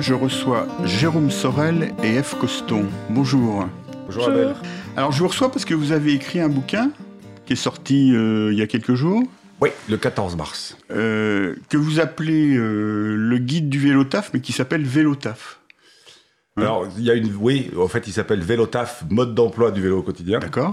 je reçois Jérôme Sorel et F. Coston. Bonjour. Bonjour Abel. Alors je vous reçois parce que vous avez écrit un bouquin qui est sorti euh, il y a quelques jours. Oui, le 14 mars. Euh, que vous appelez euh, le guide du vélotaf, mais qui s'appelle Vélotaf. Hein Alors, il y a une. Oui, en fait, il s'appelle Vélotaf, mode d'emploi du vélo au quotidien. D'accord.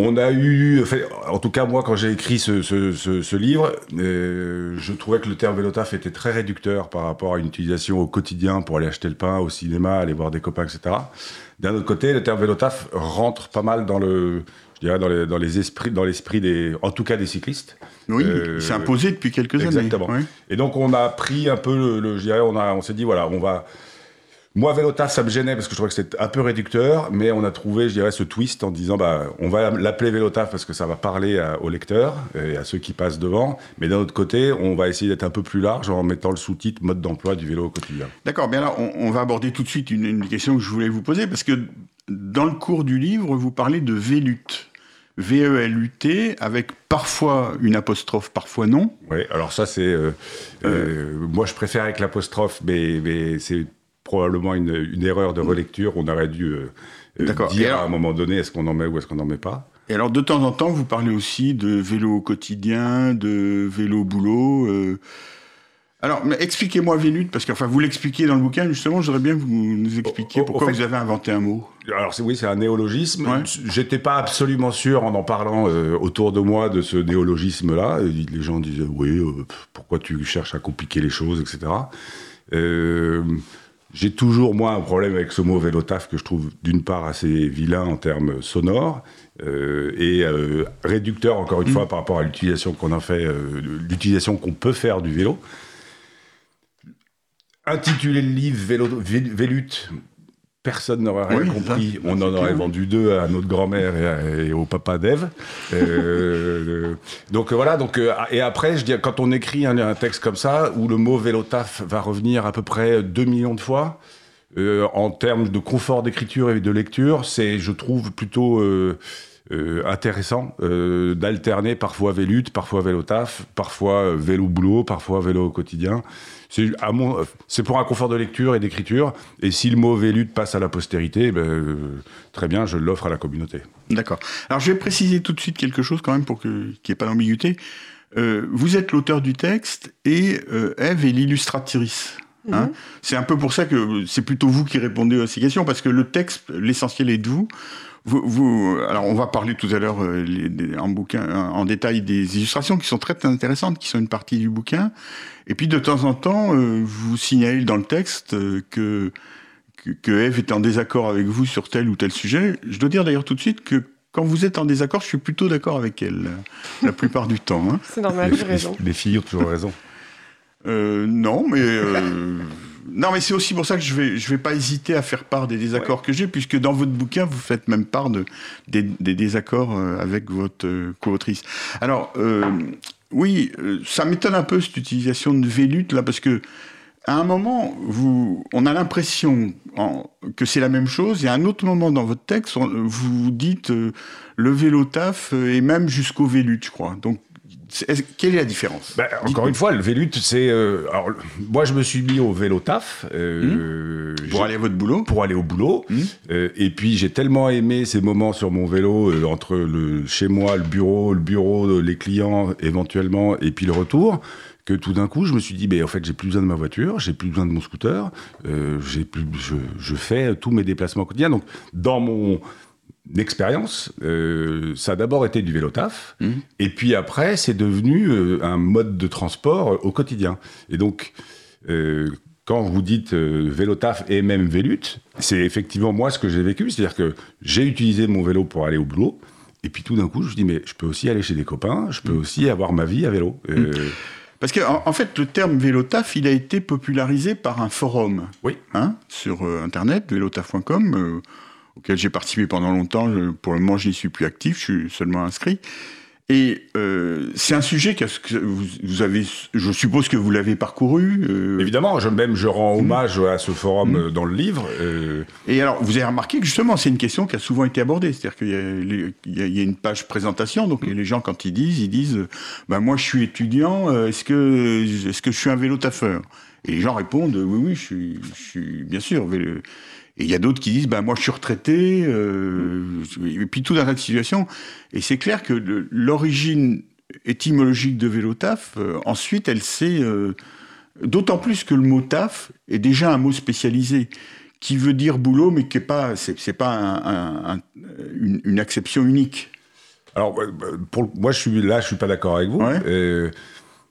On a eu, en tout cas moi quand j'ai écrit ce, livre, euh, je trouvais que le terme vélotaf était très réducteur par rapport à une utilisation au quotidien pour aller acheter le pain au cinéma, aller voir des copains, etc. D'un autre côté, le terme vélotaf rentre pas mal dans le, je dirais dans, les, dans les esprits, dans l'esprit des, en tout cas des cyclistes. Oui, euh, c'est imposé depuis quelques années. Exactement. Et donc on a pris un peu le, je dirais, on a, on s'est dit voilà, on va moi, Vélotaf, ça me gênait parce que je trouvais que c'était un peu réducteur, mais on a trouvé, je dirais, ce twist en disant, bah, on va l'appeler Vélotaf parce que ça va parler aux lecteurs et à ceux qui passent devant, mais d'un autre côté, on va essayer d'être un peu plus large en mettant le sous-titre mode d'emploi du vélo au quotidien. D'accord, bien là, on, va aborder tout de suite une, question que je voulais vous poser parce que dans le cours du livre, vous parlez de Vélut. V-E-L-U-T, avec parfois une apostrophe, parfois non. Oui, alors ça c'est... Euh, euh, moi je préfère avec l'apostrophe, mais, mais c'est probablement une, erreur de relecture. On aurait dû euh, euh, dire à un moment donné est-ce qu'on en met ou est-ce qu'on n'en met pas? Et alors, de temps en temps, vous parlez aussi de vélo quotidien, de vélo boulot. Euh. Alors, expliquez-moi Vélut, parce que enfin, vous l'expliquez dans le bouquin, justement, j'aurais bien que vous nous expliquiez pourquoi vous avez inventé un mot. Alors, oui, c'est un néologisme. J'étais pas absolument sûr, en en parlant autour de moi, de ce néologisme-là. Les gens disaient, oui, pourquoi tu cherches à compliquer les choses, etc. Euh, j'ai toujours, moi, un problème avec ce mot vélotaf que je trouve d'une part assez vilain en termes sonores euh, et euh, réducteur, encore une mm. fois, par rapport à l'utilisation qu'on a fait, euh, l'utilisation qu'on peut faire du vélo. Intituler le livre vélo, Vélut, personne n'aurait rien compris. On en aurait vendu deux à notre grand-mère et, au papa d'Ève. Euh, donc voilà. Donc euh, et après, je dis quand on écrit un, texte comme ça où le mot vélotaf va revenir à peu près 2 millions de fois. Euh, en termes de confort d'écriture et de lecture, c'est, je trouve, plutôt intéressant d'alterner parfois Vélut, parfois Vélotaf, parfois vélo boulot, parfois vélo au quotidien. C'est pour un confort de lecture et d'écriture. Et si le mot Vélut passe à la postérité, ben, euh, très bien, je l'offre à la communauté. D'accord. Alors je vais préciser tout de suite quelque chose quand même pour qu'il n'y ait pas d'ambiguïté. Euh, vous êtes l'auteur du texte et euh, Eve est l'illustratrice. Hein. Mhm. C'est un peu pour ça que c'est plutôt vous qui répondez à ces questions, parce que le texte, l'essentiel est de vous. Vous, alors on va parler tout à l'heure euh, en bouquin, en détail des illustrations qui sont très intéressantes, qui sont une partie du bouquin. Et puis de temps en temps, euh, vous signalez dans le texte euh, que, que, Eve est en désaccord avec vous sur tel ou tel sujet. Je dois dire d'ailleurs tout de suite que quand vous êtes en désaccord, je suis plutôt d'accord avec elle la plupart du temps. Hein. C'est normal, j'ai raison. Les filles ont toujours raison. non, mais non, mais c'est aussi pour ça que je vais, je vais pas hésiter à faire part des désaccords que j'ai, puisque dans votre bouquin, vous faites même part de, des, désaccords euh, avec votre euh, co-autrice. Alors, euh, oui, ça m'étonne un peu cette utilisation de Vélut, là, parce que à un moment, vous, on a l'impression que c'est la même chose, et à un autre moment dans votre texte, vous dites le vélo taf et même jusqu'au Vélut, je crois. Donc, quelle est la différence? Ben, Encore une fois, le Vélut, c'est. Euh, alors, moi, je me suis mis au vélo taf. Euh, hmm. Pour aller à votre boulot? Pour aller au boulot. Hmm. Euh, et puis, j'ai tellement aimé ces moments sur mon vélo, entre le, chez moi, le bureau, le bureau, les clients, éventuellement, et puis le retour, que tout d'un coup, je me suis dit, ben, en fait, j'ai plus besoin de ma voiture, j'ai plus besoin de mon scooter, j'ai plus, je, je, fais tous mes déplacements quotidiens. Donc, dans mon d'expérience, euh, ça a d'abord été du vélo taf, mmh. et puis après, c'est devenu euh, un mode de transport euh, au quotidien. Et donc, quand vous dites vélo taf et même vélut, c'est effectivement moi ce que j'ai vécu, c'est-à-dire que j'ai utilisé mon vélo pour aller au boulot, et puis tout d'un coup, je me dis, mais je peux aussi aller chez des copains, je peux mmh. aussi avoir ma vie à vélo. Mmh. Parce qu'en en, fait, le terme vélotaf, il a été popularisé par un forum oui. Hein, sur Internet, vélotaf.com auquel j'ai participé pendant longtemps. pour le moment, je n'y suis plus actif, je suis seulement inscrit. Et euh, c'est un sujet que vous, avez, je suppose que vous l'avez parcouru. Euh... Évidemment, je, même je rends hommage à ce forum mmh. dans le livre. Euh... Et alors, vous avez remarqué que justement, c'est une question qui a souvent été abordée. C'est-à-dire qu'il y, y, a une page présentation, donc mmh. les gens quand ils disent, ils disent, ben moi je suis étudiant, euh, est-ce que est-ce que je suis un vélo taffeur? Et les gens répondent, oui oui, je suis, je suis bien sûr vélo. Et il y a d'autres qui disent, bah, moi je suis retraité, euh, et puis tout un tas de situations. Et c'est clair que l'origine étymologique de vélo taf, euh, ensuite, elle s'est... Euh, d'autant plus que le mot taf est déjà un mot spécialisé, qui veut dire boulot, mais qui n'est pas, c'est, pas un, une, une, acception unique. Alors, pour, moi, je suis là, je suis pas d'accord avec vous. Ouais.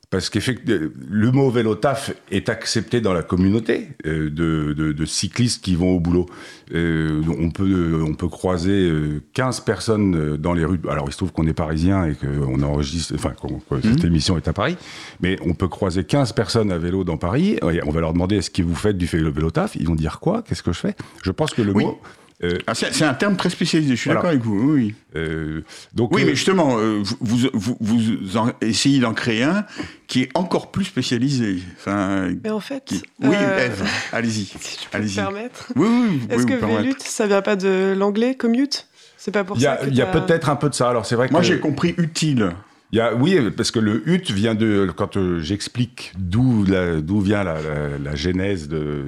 Parce qu'effectivement, le mot vélo taf est accepté dans la communauté euh, de, de, de, cyclistes qui vont au boulot. Euh, on, peut, on peut croiser 15 euh, personnes euh, dans les rues. Alors, il se trouve qu'on est parisien et qu'on enregistre, enfin, que cette mmh. émission est à Paris. Mais on peut croiser 15 personnes à vélo dans Paris. On va leur demander est-ce que vous faites du vélo taf? Ils vont dire quoi? Qu'est-ce que je fais? Je pense que le mot euh, ah, c'est un terme très spécialisé, je suis d'accord avec vous. Oui, euh, donc, oui mais euh, justement, vous, vous, vous, essayez d'en créer un qui est encore plus spécialisé. Enfin, mais en fait. Oui, Eve, allez-y. Si je peux me permettre. Oui, oui, Est-ce que Vélut, ça vient pas de l'anglais commute? C'est pas pour ça Il y a peut-être un peu de ça. Alors, c'est vrai que. Moi, j'ai compris utile. Il y a, oui, parce que le hut vient de. Quand j'explique d'où vient la, la, la, genèse de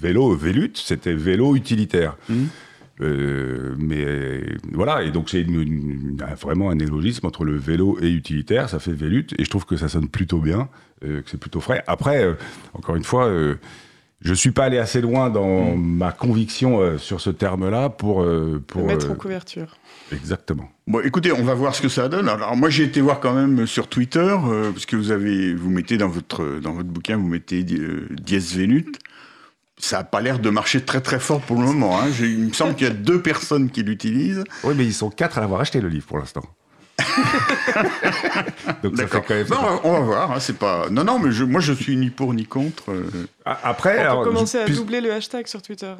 vélo, Vélut, c'était vélo utilitaire. Mmh. Euh, mais voilà, et donc c'est vraiment un élogisme entre le vélo et utilitaire, ça fait Vélut, et je trouve que ça sonne plutôt bien, euh, que c'est plutôt frais. Après, euh, encore une fois, je suis pas allé assez loin dans mm. ma conviction sur ce terme-là pour, pour le mettre en couverture. Exactement. Bon, écoutez, on va voir ce que ça donne. Alors moi, j'ai été voir quand même sur Twitter, parce que vous avez, vous mettez dans votre dans votre bouquin, vous mettez dièse Vélut ça n'a pas l'air de marcher très très fort pour le moment. Hein. Il me semble qu'il y a deux personnes qui l'utilisent. Oui, mais ils sont quatre à l'avoir acheté le livre pour l'instant. Donc ça fait quand même... Non, on va voir. Hein, c'est pas. Non, non, mais je, moi je suis ni pour ni contre. Euh. Après, on peut commencer à doubler le hashtag sur Twitter.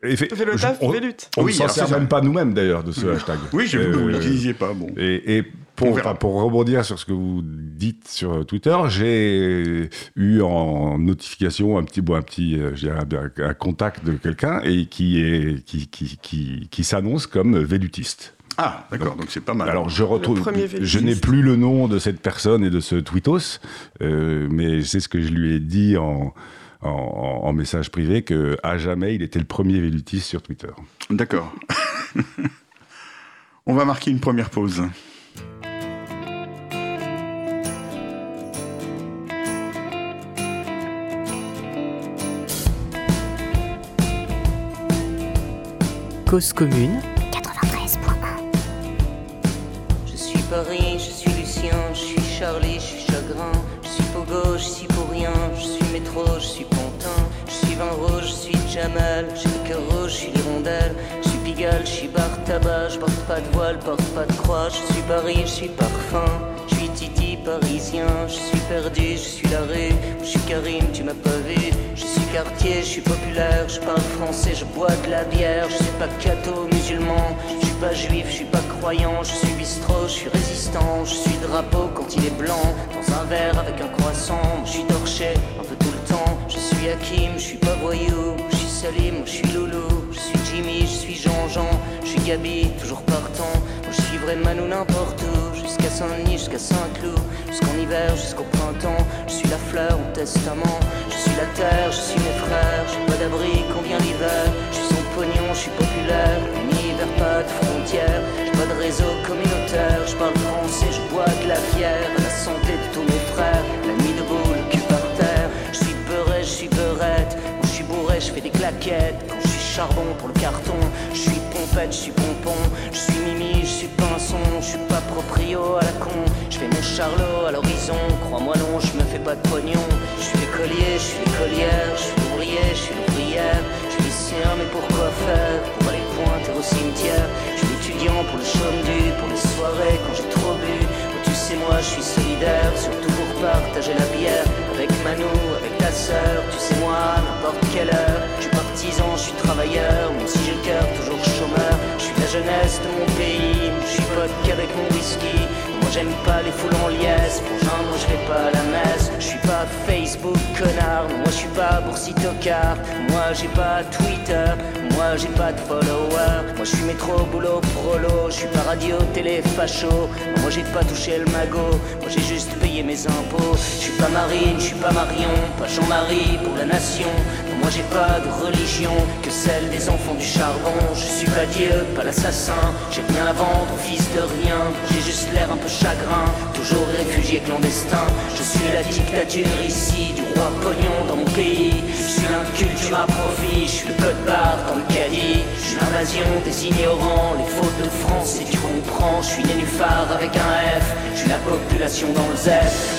Fait, le taf, on, on oui, ne s'en sert même pas nous-mêmes d'ailleurs de ce hashtag. Oui, j'ai vu que vous l'utilisiez pas. Bon. Et, et pour, pour, rebondir sur ce que vous dites sur Twitter, j'ai eu en notification un petit, bon, un petit, euh, un, un contact de quelqu'un et qui est qui qui qui, qui s'annonce comme vélutiste. Ah, d'accord, donc c'est pas mal. Alors je retrouve, je n'ai plus le nom de cette personne et de ce tweetos, euh, mais c'est ce que je lui ai dit en, en, message privé que à jamais il était le premier vélutiste sur Twitter. D'accord. On va marquer une première pause. Cause commune je suis Jamal, j'ai le cœur rouge, je suis l'hirondelle, je suis Pigalle, je suis bar tabac, je porte pas de voile, porte pas de croix, je suis Paris, je suis parfum, je suis Titi parisien, je suis perdu, je suis la rue, je suis Karim, tu m'as pas vu, je suis quartier, je suis populaire, je parle français, je bois de la bière, je suis pas catho musulman, je suis pas juif, je suis pas croyant, je suis bistrot, je suis résistant, je suis drapeau quand il est blanc, dans un verre avec un croissant, je suis torché un peu je suis Hakim, je suis pas voyou, je suis Salim, je suis Loulou, je suis Jimmy, je suis Jean-Jean, je suis Gabi, toujours partant, je suis vraiment ou n'importe où, jusqu'à Saint-Denis, jusqu'à Saint-Cloud, jusqu'en hiver, jusqu'au printemps, je suis la fleur au testament, je suis la terre, je suis mes frères, j'ai pas d'abri quand vient l'hiver, je suis son pognon, je suis populaire, univers pas de frontières, j'ai pas de réseau communautaire, je parle français, je bois de la bière, la santé de tous mes frères, la nuit debout, je fais des claquettes, quand je suis charbon pour le carton, je suis pompette, je suis pompon, je suis mimi, je suis pinson, je suis pas proprio à la con, je fais mon charlot à l'horizon, crois-moi non, je me fais pas de pognon, je suis écolier, je suis écolière, je suis ouvrier, je suis ouvrière, je suis lycéen, mais pourquoi faire? Pour aller pointer au cimetière, je suis étudiant pour le chaume du, pour les soirées quand j'ai trop bu, tu sais moi je suis solidaire, surtout pour partager la bière, avec Manou, avec ta sœur, tu sais moi, n'importe quelle heure, je suis partisan, je suis travailleur, même si j'ai le cœur toujours chômeur, je suis la jeunesse de mon pays, je suis pote qu'avec mon whisky, j'aime pas les foules en liesse. Pour moi je pas à la messe. Je suis pas Facebook connard, moi je suis pas boursitocard. Moi j'ai pas Twitter, moi j'ai pas de followers. Moi je suis métro, boulot, prolo. Je suis pas radio, télé, facho. Moi j'ai pas touché le magot, moi j'ai juste payé mes impôts. Je suis pas Marine, je suis pas Marion, pas Jean-Marie pour la nation. Moi j'ai pas de religion que celle des enfants du charbon. Je suis pas Dieu, pas l'assassin. J'ai rien à vendre, fils de rien. J'ai juste l'air un peu chagrin, toujours réfugié clandestin. Je suis la dictature ici, du roi pognon dans mon pays. Je suis l'inculture à profit, je suis le code barre dans le Je suis l'invasion des ignorants, les fautes de France, si tu comprends. Je suis nénuphar avec un F, je suis la population dans le Z.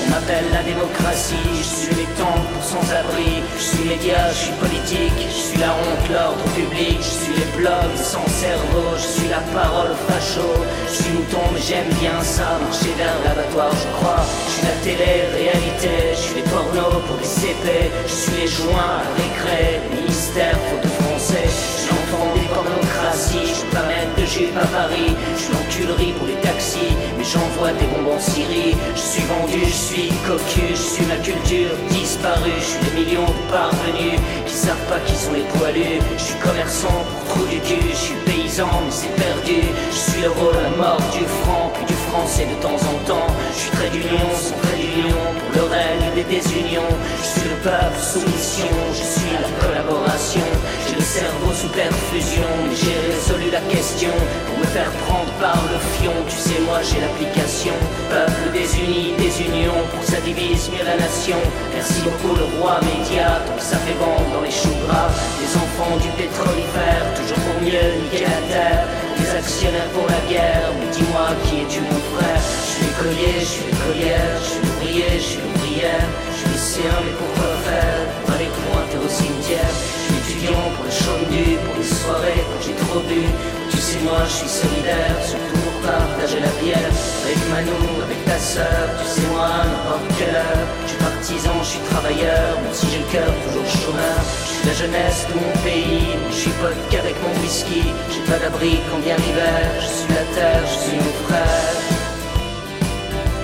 On m'appelle la démocratie, je suis les temps pour sans-abri. Je suis média, je suis politique, je suis la honte, l'ordre public. Je suis les blogs sans cerveau, je suis la parole facho. Je suis mouton, mais j'aime bien ça, marcher vers l'abattoir, je crois. Je suis la télé-réalité, je suis les pornos pour les CP. Je suis les joints à récré, ministère, faute de français. Je l'enfant des pornocraties, je pas mettre de jupe à Paris. Je l'enculerie pour les taxis, mais j'envoie des bonbons en Syrie. Je suis vendu, je suis cocu, je suis ma culture disparue. Je suis des millions de parvenus qui savent pas qui sont les poilus. Je suis commerçant pour trou du cul, je suis paysan, mais c'est perdu. Je suis le rôle, la mort du franc, de temps en temps. Je suis très d'union, sans trait d'union, pour le règne des désunions. Je suis le peuple sous mission, je suis la collaboration. J'ai le cerveau sous perfusion, mais j'ai résolu la question pour me faire prendre par le fion. Tu sais, moi j'ai l'application. Peuple désuni, désunion, pour que ça divise mieux la nation. Merci beaucoup le roi média, donc ça fait vendre dans les choux gras. Les enfants du pétrolifère, toujours pour mieux niquer la terre. Les actionnaires pour la guerre, mais dis-moi qui es-tu mon frère? Je suis l'écolier, je suis l'écolière, je suis l'ouvrier, je suis l'ouvrière. Je suis lycéen, mais pourquoi faire? Pour aller pointer au cimetière. Pour le du, pour les soirées quand j'ai trop bu. Tu sais, moi je suis solidaire, surtout pour partager la bière. Avec Manou, avec ta sœur, tu sais, moi, n'importe quelle heure. Je suis partisan, je suis travailleur, même si j'ai le cœur toujours chômeur. Je suis la jeunesse de mon pays, je suis pote qu'avec mon whisky. J'ai pas d'abri quand vient l'hiver. Je suis la terre, je suis mon frère.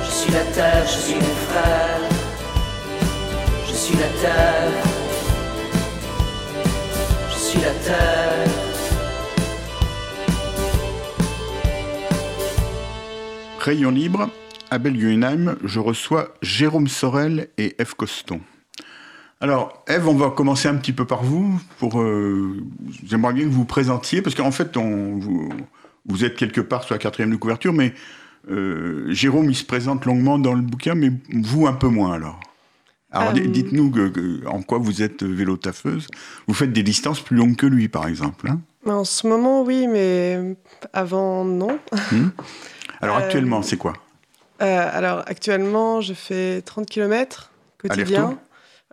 Je suis la terre, je suis mon frère. Je suis la terre. Rayon libre, à Belguenheim, je reçois Jérôme Sorel et Eve Coston. Alors, Eve, on va commencer un petit peu par vous. Pour, euh, j'aimerais bien que vous vous présentiez, parce qu'en fait, vous êtes quelque part sur la quatrième de couverture, mais euh, Jérôme, il se présente longuement dans le bouquin, mais vous un peu moins alors. Alors, Euh, dites-nous en quoi vous êtes vélo taffeuse. Vous faites des distances plus longues que lui, par exemple. hein? En ce moment, oui, mais avant, non. alors, Euh, actuellement, c'est quoi? Euh, alors, actuellement, je fais 30 km quotidien.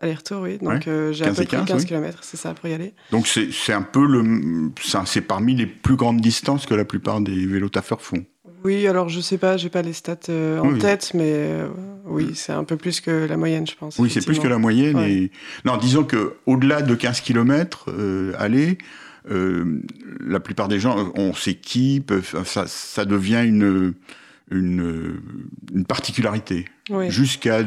Aller-retour? Oui. Donc, Ouais. euh, j'ai à 15 peu près 15, 15 oui. km, c'est ça, pour y aller. Donc, c'est un peu le. C'est parmi les plus grandes distances que la plupart des vélo taffeurs font. Oui, alors, je sais pas, j'ai pas les stats euh, en Oui. tête, mais euh, oui, c'est un peu plus que la moyenne, je pense. Oui, c'est plus que la moyenne. Ouais. Et... Non, disons que au-delà de 15 km, aller, euh, la plupart des gens, on s'équipe, ça, ça devient une, une, une particularité. Oui. Jusqu'à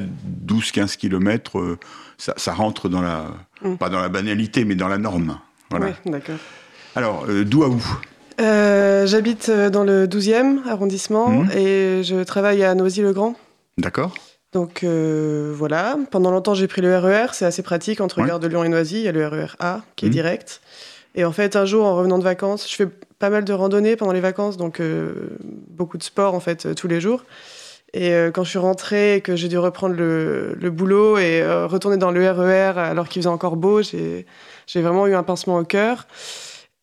12-15 km, ça, ça rentre dans la, Mm. pas dans la banalité, mais dans la norme. Voilà. Oui, d'accord. Alors, euh, d'où à où Euh, J'habite euh, dans le 12e arrondissement Mhm. et je travaille à Noisy-le-Grand. D'accord Donc euh, voilà, pendant longtemps j'ai pris le RER, c'est assez pratique entre Ouais. Gare de Lyon et Noisy, il y a le RER A qui est Mhm. direct. Et en fait, un jour en revenant de vacances, je fais pas mal de randonnées pendant les vacances, donc euh, beaucoup de sport en fait tous les jours. Et quand je suis rentrée et que j'ai dû reprendre le, le boulot et euh, retourner dans le RER alors qu'il faisait encore beau, j'ai vraiment eu un pincement au cœur.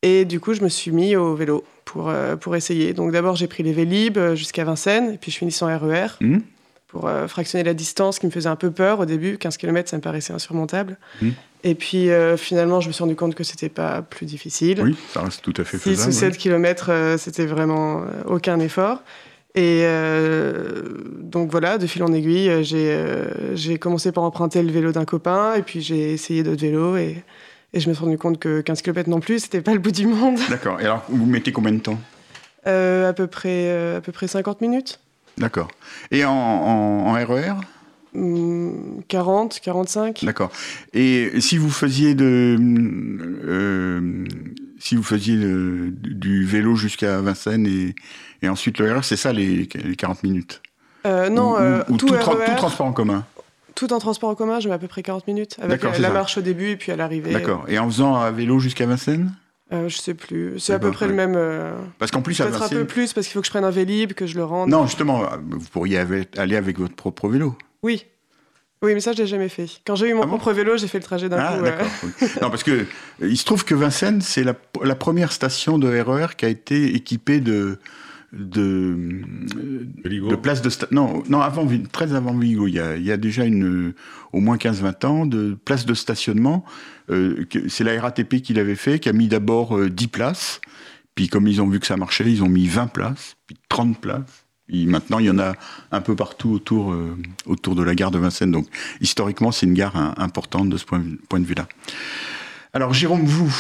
Et du coup, je me suis mis au vélo pour, euh, pour essayer. Donc d'abord, j'ai pris les Vélib euh, jusqu'à Vincennes, et puis je finis sans RER Mhm. pour euh, fractionner la distance qui me faisait un peu peur au début. 15 km, ça me paraissait insurmontable. Mhm. Et puis euh, finalement, je me suis rendu compte que c'était pas plus difficile. Oui, ça reste tout à fait 6 faisable. ou oui. 7 km, c'était vraiment aucun effort. Et donc voilà, de fil en aiguille, j'ai j'ai commencé par emprunter le vélo d'un copain, et puis j'ai essayé d'autres vélos, et, et je me suis rendu compte que 15 km non plus, c'était pas le bout du monde. D'accord. Et alors, vous mettez combien de temps? Euh, à, peu près, euh, à peu près 50 minutes. D'accord. Et en, en, en RER 40, 45. D'accord. Et si vous faisiez de, euh, si vous faisiez de- du vélo jusqu'à Vincennes et, et ensuite le RER, c'est ça les, les 40 minutes? Non, Ou- ou tout, tout, tra- RER, tout transport en commun? Tout en transport en commun, je mets à peu près 40 minutes. Avec D'accord, la, ça. marche au début et puis à l'arrivée. D'accord. Et en faisant à vélo jusqu'à Vincennes? Euh, je sais plus. C'est à peu près le même. euh, Parce qu'en plus à Peut-être un peu plus parce qu'il faut que je prenne un Vélib, que je le rende. Non, justement, vous pourriez aller avec votre propre vélo. Oui. Oui, mais ça, je l'ai jamais fait. Quand j'ai eu mon Ah bon propre vélo, j'ai fait le trajet d'un Ah, coup. Non, parce que euh, il se trouve que Vincennes, c'est la, la première station de RER qui a été équipée de de, de places de sta- non non avant très avant Vigo. Il y a, il y a déjà une euh, au moins 15-20 ans de places de stationnement euh, c'est la RATP qui l'avait fait qui a mis d'abord euh, 10 places. Puis comme ils ont vu que ça marchait ils ont mis 20 places puis 30 places. Maintenant il y en a un peu partout autour euh, autour de la gare de Vincennes. Donc historiquement c'est une gare hein, importante de ce point, point de vue là alors Jérôme vous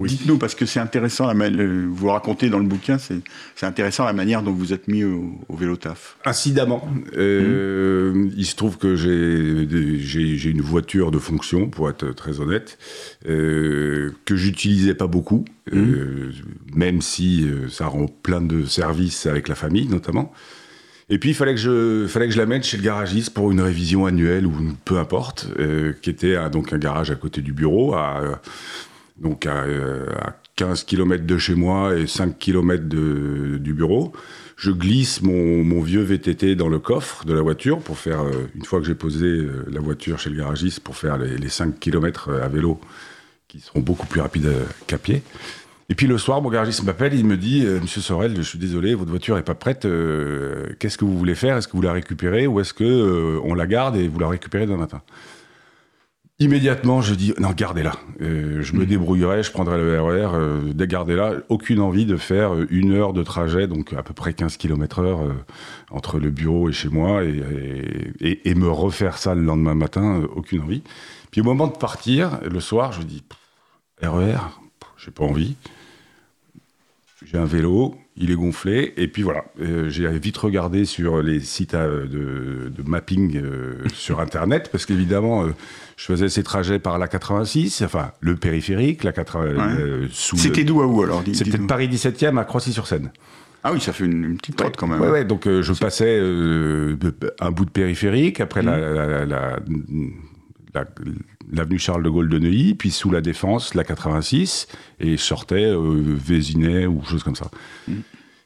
Dites-nous, parce que c'est intéressant, la le- vous racontez dans le bouquin, c'est intéressant la manière dont vous êtes mis au, au vélo taf. Incidemment, euh, il se trouve que j'ai une voiture de fonction, pour être très honnête, euh, que j'utilisais pas beaucoup, euh, même si euh, ça rend plein de services avec la famille notamment. Et puis il fallait que je fallait que je l'amène chez le garagiste pour une révision annuelle ou peu importe, euh, qui était à- donc un garage à côté du bureau, à, euh, donc à, euh, à 15 km de chez moi et 5 km du bureau. Je glisse mon, vieux VTT dans le coffre de la voiture pour faire, euh, une fois que j'ai posé euh, la voiture chez le garagiste, pour faire les, les 5 km à vélo qui seront beaucoup plus rapides euh, qu'à pied. Et puis le soir, mon garagiste m'appelle, il me dit euh, Monsieur Sorel, je suis désolé, votre voiture est pas prête. euh, Qu'est-ce que vous voulez faire? Est-ce que vous la récupérez ou est-ce que euh, on la garde et vous la récupérez demain matin? Immédiatement, je dis non, gardez-la. Euh, je me débrouillerai, je prendrai le RER, euh, gardez-la. Aucune envie de faire euh, une heure de trajet, donc à peu près 15 km heure euh, entre le bureau et chez moi, et, et- et- et me refaire ça le lendemain matin, aucune envie. Puis au moment de partir, le soir, je dis RER, pff, j'ai pas envie. J'ai un vélo, il est gonflé, et puis voilà. Euh, j'ai vite regardé sur les sites euh, de, de mapping euh, sur Internet, parce qu'évidemment, je faisais ces trajets par la 86, enfin le périphérique, la 80, euh, sous le- C'était d'où à où alors C'était. Paris 17e à Croissy-sur-Seine. Ah oui, ça fait une, une petite trotte quand même. Ouais, ouais, donc euh, je passais euh, un bout de périphérique, après Mmh. la- la- la- la- l'avenue Charles de Gaulle de Neuilly, puis sous la Défense, la 86, et je sortais euh, Vésinet ou chose comme ça.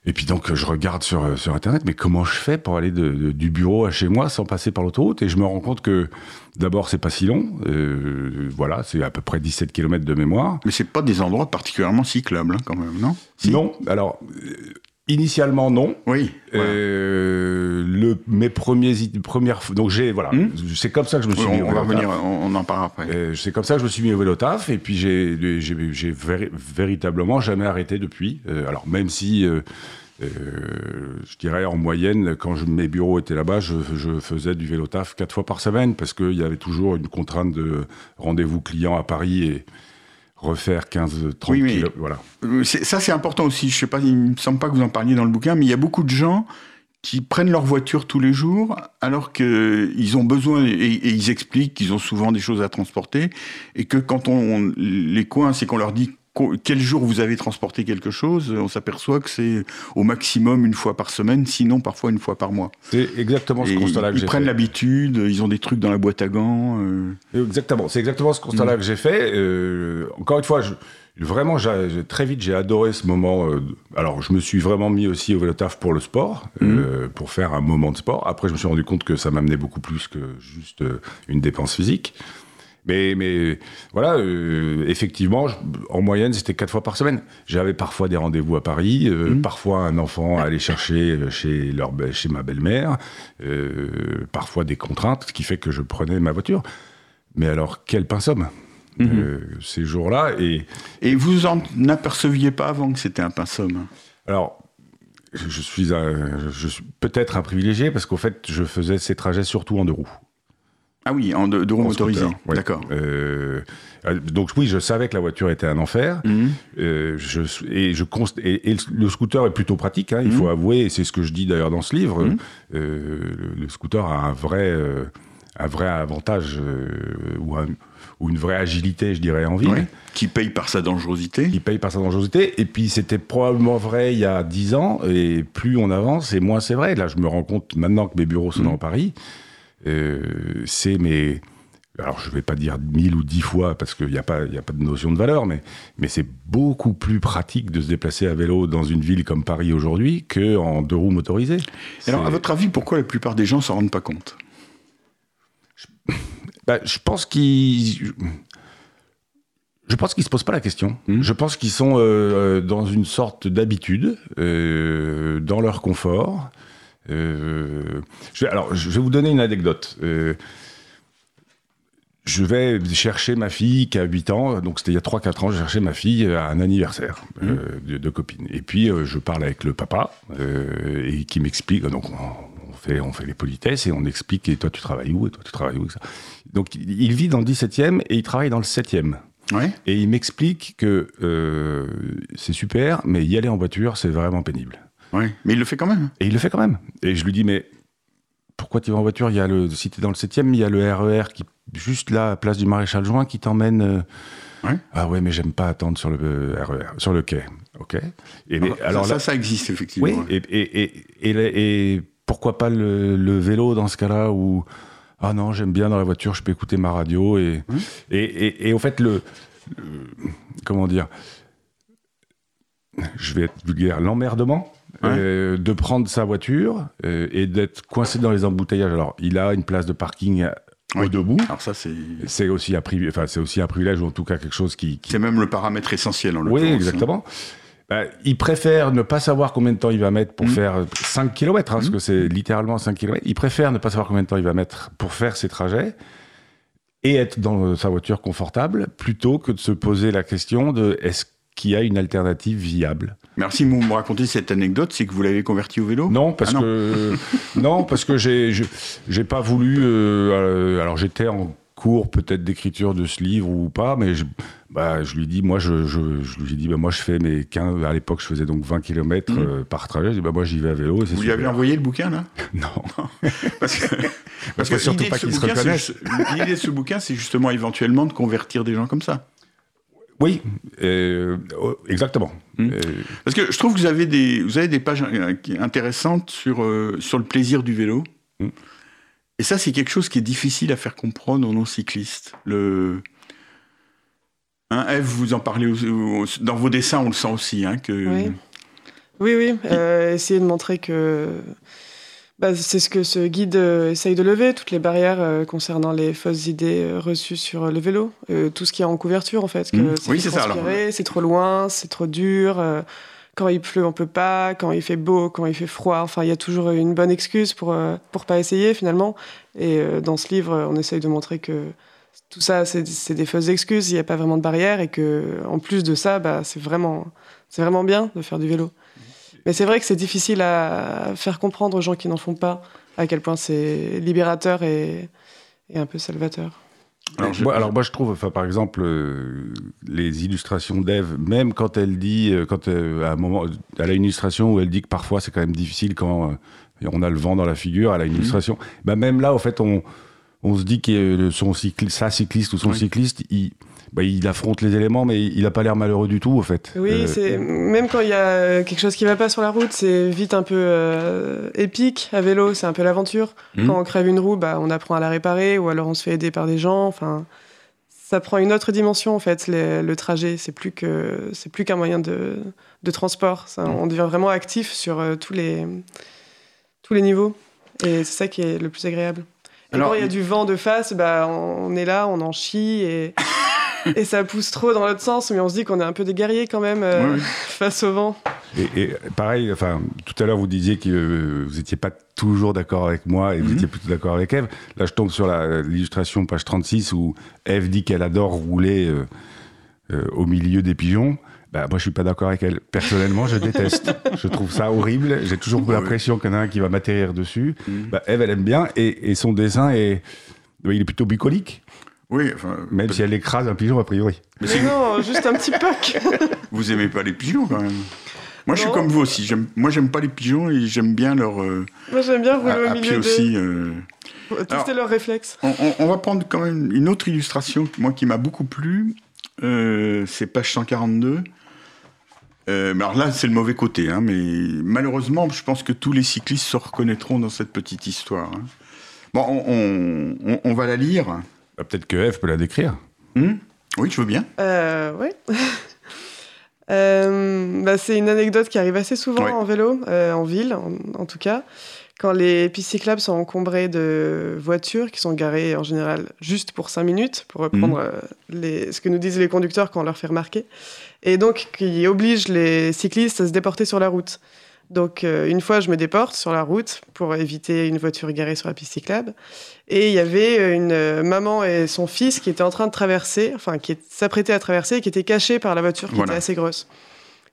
Et puis donc je regarde sur, euh, sur Internet, mais comment je fais pour aller de- de- du bureau à chez moi sans passer par l'autoroute? Et je me rends compte que d'abord c'est pas si long, euh, voilà, c'est à peu près 17 km de mémoire. Mais c'est pas des endroits particulièrement cyclables hein, quand même, non? Si Non, alors euh, initialement non, Oui. Euh, le, mes premiers, premières, donc j'ai, voilà, Hmm c'est comme ça que je me Oui, suis mis on, au on va vélo revenir, on, on en parlera après. Euh, c'est comme ça que je me suis mis au vélo taf, et puis j'ai, j'ai, j'ai véri- véritablement jamais arrêté depuis. Euh, alors même si, euh, euh, je dirais en moyenne, quand je- mes bureaux étaient là-bas, je, je faisais du vélo taf quatre fois par semaine, parce qu'il y avait toujours une contrainte de rendez-vous client à Paris et refaire 15-30 Oui, mais- kilos, voilà. Euh, c'est- Ça, c'est important aussi. Je sais pas, il me semble pas que vous en parliez dans le bouquin, mais il y a beaucoup de gens qui prennent leur voiture tous les jours alors qu'ils ont besoin, et, et ils expliquent qu'ils ont souvent des choses à transporter, et que quand on les coince et qu'on leur dit quel jour vous avez transporté quelque chose, on s'aperçoit que c'est au maximum une fois par semaine, sinon parfois une fois par mois. C'est exactement ce constat-là que ils j'ai prennent fait. l'habitude, ils ont des trucs dans la boîte à gants. euh, Exactement, c'est exactement ce constat-là que j'ai fait. Euh, encore une fois, je, vraiment, très vite, j'ai adoré ce moment. euh, alors, je me suis vraiment mis aussi au vélo taf pour le sport, euh, pour faire un moment de sport. Après, je me suis rendu compte que ça m'amenait beaucoup plus que juste une dépense physique. Mais, mais voilà, euh, effectivement, je- en moyenne, c'était quatre fois par semaine. J'avais parfois des rendez-vous à Paris, euh, parfois un enfant à aller chercher euh, chez, leur, chez ma belle-mère, euh, parfois des contraintes, ce qui fait que je prenais ma voiture. Mais alors, quel pain somme euh, ces jours-là. Et Et vous en aperceviez pas avant que c'était un somme alors, je je suis, un- je suis peut-être un privilégié parce qu'au fait, je faisais ces trajets surtout en deux roues. Ah oui, en deux, deux roues motorisées. ouais. D'accord. Euh, euh, donc oui, je savais que la voiture était un enfer. Mhm. Euh, je, et, je const- et, et le, scooter est plutôt pratique, hein, il Mhm. faut avouer, et c'est ce que je dis d'ailleurs dans ce livre. Mhm. euh, le, scooter a un vrai, un vrai avantage ou, un- ou une vraie agilité, je dirais, en ville. Ouais. Qui paye par sa dangerosité. Il paye par sa dangerosité. Et puis, c'était probablement vrai il y a 10 ans. Et plus on avance, et moins c'est vrai. Là, je me rends compte maintenant que mes bureaux sont dans Paris. Euh, c'est mes. Alors, je vais pas dire 1000 ou 10 fois parce qu'il n'y a, pas- il y a pas de notion de valeur, mais, mais c'est beaucoup plus pratique de se déplacer à vélo dans une ville comme Paris aujourd'hui qu'en deux roues motorisées. Alors, à votre avis, pourquoi la plupart des gens s'en rendent pas compte? Bah, je pense qu'ils. Je pense qu'ils se posent pas la question. Mhm. Je pense qu'ils sont euh, dans une sorte d'habitude, euh, dans leur confort. Euh, je vais- alors, je vais vous donner une anecdote. Euh, je vais chercher ma fille qui a 8 ans, donc c'était il y a 3-4 ans, je cherchais ma fille à un anniversaire euh, de, de copine. Et puis euh, je parle avec le papa euh, et qui m'explique, donc on, fait, on fait les politesses et on explique, et toi tu travailles où, et toi tu travailles où, ça. Donc il vit dans le 17e et il travaille dans le 7e. Ouais. Et il m'explique que c'est super, mais y aller en voiture, c'est vraiment pénible. Ouais. Mais il le fait quand même. Et il le fait quand même. Et je lui dis, mais pourquoi tu vas en voiture? Il y a le, Si tu es dans le 7 il y a le RER qui, juste là, à place du Maréchal Juin, qui t'emmène. euh, Ouais. Ah ouais, mais j'aime pas attendre sur le euh, RER, sur le quai. Ok? Et mais- Alors, ça, là, ça, ça existe effectivement. oui, ouais. et, et, et, pourquoi pas le, le vélo dans ce cas-là où ah non j'aime bien dans la voiture je peux écouter ma radio et Mmh. et, et, et au fait le, le- comment dire? Je vais être vulgaire l'emmerdement? Ouais. euh, de prendre sa voiture euh, et d'être coincé dans les embouteillages alors il a une place de parking euh, au debout Alors ça, c'est c'est aussi un privilège enfin c'est aussi un privilège ou en tout cas quelque chose qui, qui c'est même le paramètre essentiel en oui, l'occurrence. exactement. Bah, il préfère ne pas savoir combien de temps il va mettre pour Mhm. faire 5 km, parce Mhm. que c'est littéralement 5 km. Il préfère ne pas savoir combien de temps il va mettre pour faire ses trajets et être dans sa voiture confortable, plutôt que de se poser la question de est-ce qu'il y a une alternative viable? Merci de me raconter cette anecdote, c'est que vous l'avez converti au vélo? Non, parce Ah non. que non, parce que j'ai j'ai pas voulu. euh, euh, alors j'étais en cours peut-être d'écriture de ce livre ou pas, mais je, bah, je lui dis, moi je, je, je lui ai dit, bah, moi je fais mes 15, à l'époque je faisais donc 20 km Mhm. par trajet, je dis, bah, moi j'y vais à vélo Vous lui avez envoyé le bouquin là? Non, Parce que, parce que surtout pas se reconnaissent. l'idée de ce bouquin, c'est justement éventuellement de convertir des gens comme ça. Oui, euh, oh, exactement. Mhm. Euh, Parce que je trouve que vous avez des, vous avez des pages euh, intéressantes sur, euh, sur le plaisir du vélo. Mm. Et ça, c'est quelque chose qui est difficile à faire comprendre aux non-cyclistes. Le... Hein, Eve, vous en parlez au- au- dans vos dessins, on le sent aussi. Hein, que... Oui. Oui, oui. euh, essayer de montrer que bah, c'est ce que ce guide euh, essaye de lever, toutes les barrières euh, concernant les fausses idées euh, reçues sur le vélo, tout ce qui est en couverture en fait. Que ça Oui, c'est ça, C'est trop loin, c'est trop dur. quand il pleut, on peut pas. Quand il fait beau, quand il fait froid. Enfin, il y a toujours une bonne excuse pour pour pas essayer finalement. Et dans ce livre, on essaye de montrer que tout ça, c'est des fausses excuses. Il n'y a pas vraiment de barrière et que en plus de ça, bah, c'est vraiment c'est vraiment bien de faire du vélo. Mais c'est vrai que c'est difficile à faire comprendre aux gens qui n'en font pas à quel point c'est libérateur et, et un peu salvateur. Alors, je- moi, alors moi je trouve, enfin par exemple, euh, les illustrations d'Ève, même quand elle dit, euh, quand euh, à un moment, elle a une illustration où elle dit que parfois c'est quand même difficile quand euh, on a le vent dans la figure, elle a une Mhm. illustration. Bah, même là, au fait, on, on se dit que euh, son cycli- sa cycliste ou son Oui. cycliste, il, bah, il affronte les éléments, mais il n'a pas l'air malheureux du tout, au fait. Oui, Euh, c'est même quand il y a quelque chose qui va pas sur la route, c'est vite un peu euh, épique à vélo, c'est un peu l'aventure. Mhm. Quand on crève une roue, bah, on apprend à la réparer ou alors on se fait aider par des gens. Enfin, ça prend une autre dimension en fait. les- le trajet, c'est plus que c'est plus qu'un moyen de, de transport. Ça, Mhm. On devient vraiment actif sur euh, tous les tous les niveaux et c'est ça qui est le plus agréable. Et Alors, quand il y a du vent de face, bah, on est là, on en chie et, et ça pousse trop dans l'autre sens, mais on se dit qu'on est un peu des guerriers quand même euh, face au vent. Et, et pareil, enfin, tout à l'heure vous disiez que euh, vous n'étiez pas toujours d'accord avec moi et vous Mhm. étiez plutôt d'accord avec Eve. Là, je tombe sur l'illustration page 36 où Eve dit qu'elle adore rouler euh, au milieu des pigeons. Bah, moi, je suis pas d'accord avec elle. Personnellement, je déteste. je trouve ça horrible. J'ai toujours Ouais. l'impression qu'il y en a un qui va m'atterrir dessus. Mhm. Bah, Eve, elle aime bien et, et son dessin est il est plutôt bucolique, Oui, enfin. même si elle écrase un pigeon a priori. Mais Mais non, juste un petit poc. Vous aimez pas les pigeons quand même Moi, je suis comme vous aussi. Moi, j'aime pas les pigeons et j'aime bien leur. euh, Moi, j'aime bien rouler à, au milieu pied de... aussi. euh. pour tester Alors- leurs réflexes. On, on- on va prendre quand même une autre illustration, moi, qui m'a beaucoup plu. Euh, c'est page 142. Euh, alors là, c'est le mauvais côté. hein, mais malheureusement, je pense que tous les cyclistes se reconnaîtront dans cette petite histoire. hein. Bon, on, on- on- on va la lire. Bah, Peut-être que Eve peut la décrire. Hmm? Oui, je veux bien. Euh, ouais. Euh, bah, c'est une anecdote qui arrive assez souvent Ouais. en vélo, euh, en ville en, en tout cas, quand les pistes cyclables sont encombrées de voitures qui sont garées en général juste pour 5 minutes, pour reprendre les, ce que nous disent les conducteurs quand on leur fait remarquer, et donc qui oblige les cyclistes à se déporter sur la route. Donc euh, une fois, je me déporte sur la route pour éviter une voiture garée sur la piste cyclable. Et il y avait une euh, maman et son fils qui étaient en train de traverser, enfin qui s'apprêtaient à traverser, et qui étaient cachés par la voiture qui Voilà. était assez grosse.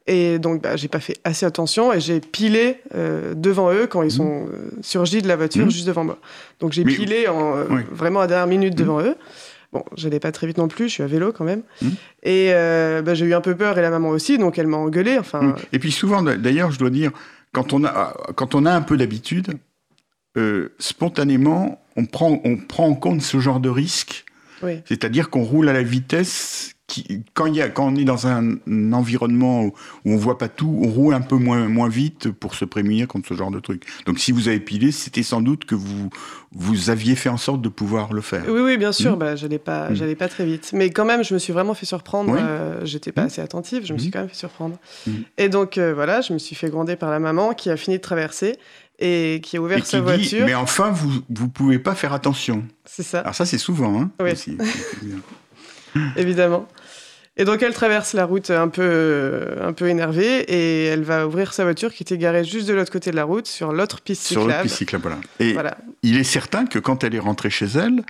Et donc bah, j'ai pas fait assez attention et j'ai pilé euh, devant eux quand ils sont euh, surgis de la voiture Mhm. juste devant moi. Donc j'ai pilé en, euh, Oui. vraiment à dernière minute devant eux. Bon, j'allais pas très vite non plus, je suis à vélo quand même. Mhm. Et euh, bah, j'ai eu un peu peur et la maman aussi, donc elle m'a engueulé. Enfin, Mm. Et puis souvent, d'ailleurs, je dois dire, quand on a, quand on a un peu d'habitude, euh, spontanément, on prend, on prend en compte ce genre de risque. oui. C'est-à-dire qu'on roule à la vitesse qui, quand, il y a, quand on est dans un, un environnement où, où on voit pas tout, on roule un peu moins, moins vite pour se prémunir contre ce genre de truc. Donc si vous avez pilé, c'était sans doute que vous, vous aviez fait en sorte de pouvoir le faire. Oui, oui, bien sûr. Mhm. Bah, j'allais pas, j'allais pas très vite. Mais quand même, je me suis vraiment fait surprendre. Oui. euh, J'étais pas Mhm. assez attentive. Je me suis quand même fait surprendre. Et donc euh, voilà, je me suis fait gronder par la maman qui a fini de traverser et qui a ouvert Et qui sa dit, voiture. mais enfin, vous vous pouvez pas faire attention. C'est ça, Alors ça, c'est souvent. Hein, Oui. aussi. évidemment. Et donc elle traverse la route un peu, euh, un peu énervée et elle va ouvrir sa voiture qui était garée juste de l'autre côté de la route sur l'autre piste Sur le cyclable. piste cyclable, voilà. Et Voilà. il est certain que quand elle est rentrée chez elle,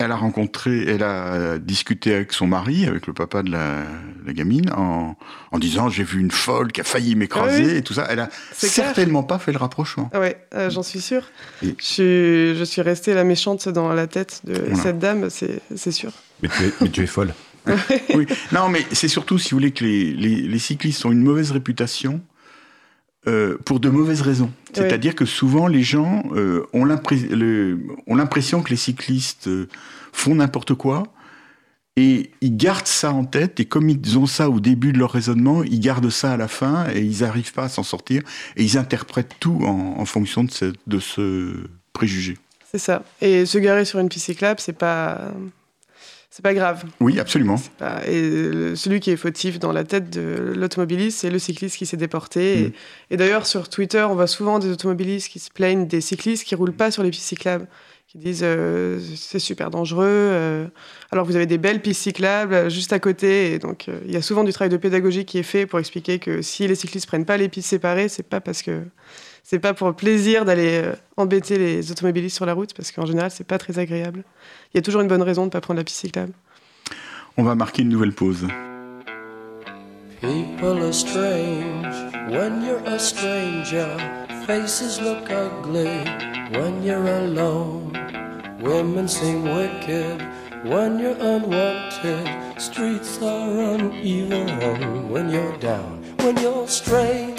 elle a rencontré, elle a discuté avec son mari, avec le papa de la, la gamine, en, en disant j'ai vu une folle qui a failli m'écraser Ah oui. et tout ça. Elle a clair. certainement pas fait le rapprochement. Ah Ouais, euh, j'en suis sûre. Et- Je, suis, je suis restée la méchante dans la tête de Voilà. cette dame, c'est sûr. Mais tu es, mais tu es folle. oui. Non, mais c'est surtout, si vous voulez, que les, les, les cyclistes ont une mauvaise réputation euh, pour de mauvaises raisons. C'est-à-dire que souvent, les gens euh, ont le- l'impression que les cyclistes euh, font n'importe quoi. Et ils gardent ça en tête, et comme ils ont ça au début de leur raisonnement, ils gardent ça à la fin, et ils n'arrivent pas à s'en sortir, et ils interprètent tout en, en fonction de ce, de ce préjugé. C'est ça. Et se garer sur une piste cyclable, c'est pas, c'est pas grave. Oui, absolument. Pas- Et le- celui qui est fautif dans la tête de l'automobiliste, c'est le cycliste qui s'est déporté. Mm. Et, et d'ailleurs, sur Twitter, on voit souvent des automobilistes qui se plaignent des cyclistes qui roulent pas sur les pistes cyclables, qui disent euh, c'est super dangereux. euh, alors vous avez des belles pistes cyclables euh, juste à côté. Et donc, euh, il y a souvent du travail de pédagogie qui est fait pour expliquer que si les cyclistes prennent pas les pistes séparées, c'est pas parce que c'est pas pour le plaisir d'aller euh, embêter les automobilistes sur la route, parce qu'en général, c'est pas très agréable. Il y a toujours une bonne raison de pas prendre la piste cyclable. On va marquer une nouvelle pause. People are strange when you're a stranger. Faces look ugly when you're alone. Women seem wicked when you're unwanted. Streets are uneven when you're down. When you're strange,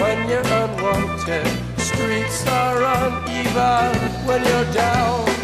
when you're unwanted. Streets are uneven when you're down.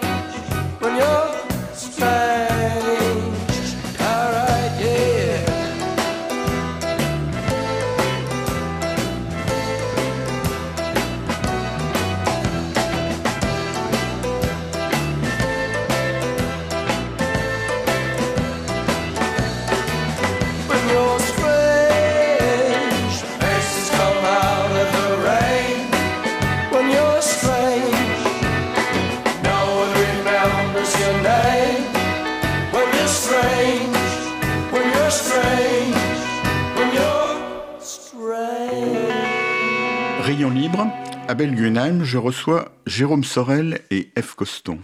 je reçois Jérôme Sorel et F. Coston.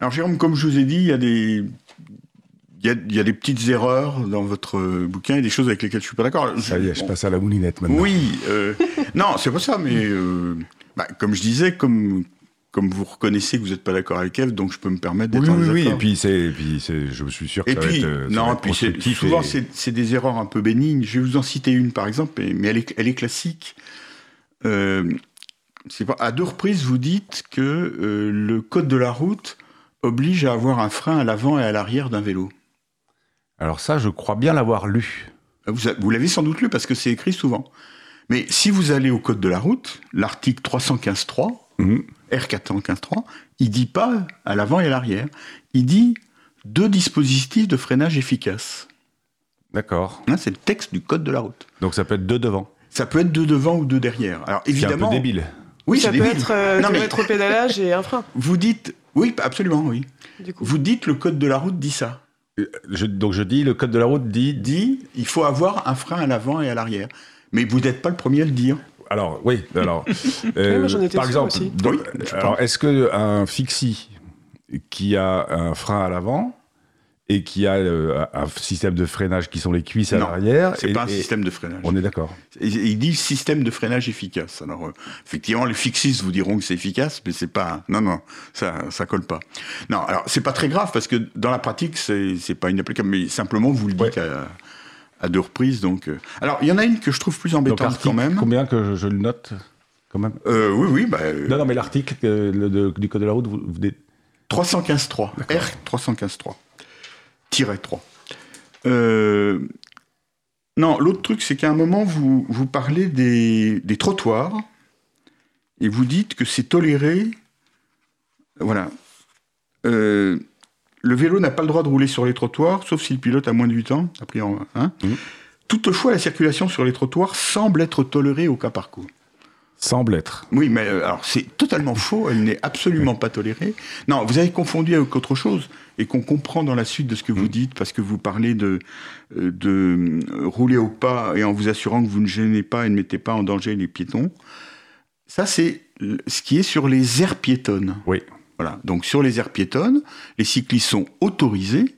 Alors Jérôme, comme je vous ai dit, il y a des, il y a, il y a des petites erreurs dans votre bouquin et des choses avec lesquelles je suis pas d'accord. Ça y est, je passe à la moulinette maintenant. Oui, euh, non, c'est pas ça, mais euh, bah, comme je disais, comme comme vous reconnaissez que vous n'êtes pas d'accord avec Eve, donc je peux me permettre d'être Oui, oui, oui, et puis, c'est, puis c'est, je suis sûr que Et ça puis, va être, va non, être puis c'est- souvent et- c'est c'est des erreurs un peu bénignes. Je vais vous en citer une par exemple, mais elle est, elle est classique. Euh, pas, à deux reprises, vous dites que euh, le code de la route oblige à avoir un frein à l'avant et à l'arrière d'un vélo. Alors ça, je crois bien l'avoir lu. Vous, a- vous l'avez sans doute lu parce que c'est écrit souvent. Mais si vous allez au code de la route, l'article 315.3, Mhm. R415.3, il dit pas à l'avant et à l'arrière. Il dit deux dispositifs de freinage efficaces. D'accord. Hein, c'est le texte du code de la route. Donc ça peut être deux devant. Ça peut être deux devant ou deux derrière. Alors C'est un évidemment, peu débile. Oui, ça peut débile. être euh, Non, mais rétropédalage et un frein, vous dites, oui, absolument, oui. du coup. Vous dites le code de la route dit ça. Euh, Je- donc je dis, le code de la route dit... Dit, il faut avoir un frein à l'avant et à l'arrière. Mais vous n'êtes pas le premier à le dire. Alors, oui, alors... euh, moi, j'en étais par exemple, aussi. donc, Oui, je alors pense. est-ce que un fixie qui a un frein à l'avant et qui a euh, un système de freinage qui sont les cuisses à l'arrière... C'est pas un système de freinage. On est d'accord. Il dit système de freinage efficace. Alors, euh, effectivement, les fixistes vous diront que c'est efficace, mais c'est pas. Non, non, ça, ça colle pas. Non, alors c'est pas très grave parce que dans la pratique, c'est pas inapplicable, mais simplement vous le dites à, à deux reprises. Donc, euh. alors il y en a une que je trouve plus embêtante article, quand même. combien que je, je le note quand même? Oui, oui, bah, Non, non, mais l'article du code de la route, vous, vous dites- 315.3. R 315.3. Tiret 3. Euh, non, l'autre truc, c'est qu'à un moment, vous, vous parlez des, des trottoirs et vous dites que c'est toléré. Voilà. Euh, le vélo n'a pas le droit de rouler sur les trottoirs, sauf si le pilote a moins de 8 ans, a pris en. Hein. Mhm. Toutefois, la circulation sur les trottoirs semble être tolérée au cas par cas. Semble être. Oui, mais euh, alors c'est totalement faux, elle n'est absolument pas tolérée. Non, vous avez confondu avec autre chose et qu'on comprend dans la suite de ce que vous dites parce que vous parlez de, euh, de euh, rouler au pas et en vous assurant que vous ne gênez pas et ne mettez pas en danger les piétons. Ça, c'est ce qui est sur les aires piétonnes. Oui. Voilà. Donc sur les aires piétonnes, les cyclistes sont autorisés,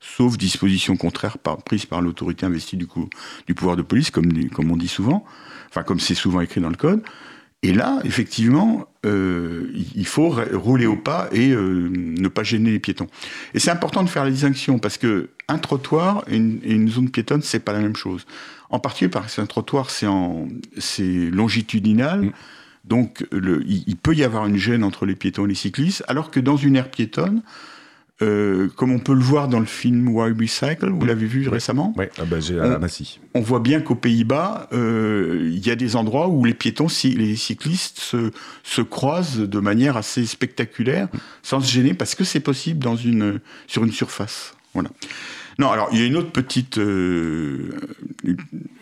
sauf disposition contraire par, prise par l'autorité investie du, coup, du pouvoir de police, comme, comme on dit souvent, enfin comme c'est souvent écrit dans le code. Et là, effectivement, euh, il- faut rouler au pas et euh, ne pas gêner les piétons. Et c'est important de faire la distinction parce que un trottoir et une, et une zone piétonne, c'est pas la même chose. En particulier parce qu'un trottoir, c'est en, c'est longitudinal. Mm. Donc, le, il, il peut y avoir une gêne entre les piétons et les cyclistes, alors que dans une aire piétonne, euh, comme on peut le voir dans le film Why We Cycle, vous l'avez vu récemment, Oui, ah j'ai On- à Massy. on voit bien qu'aux Pays-Bas, euh, il y a des endroits où les piétons, si, les cyclistes se, se croisent de manière assez spectaculaire, sans se gêner, parce que c'est possible dans une, sur une surface. Voilà. Non, alors il y a une autre petite euh,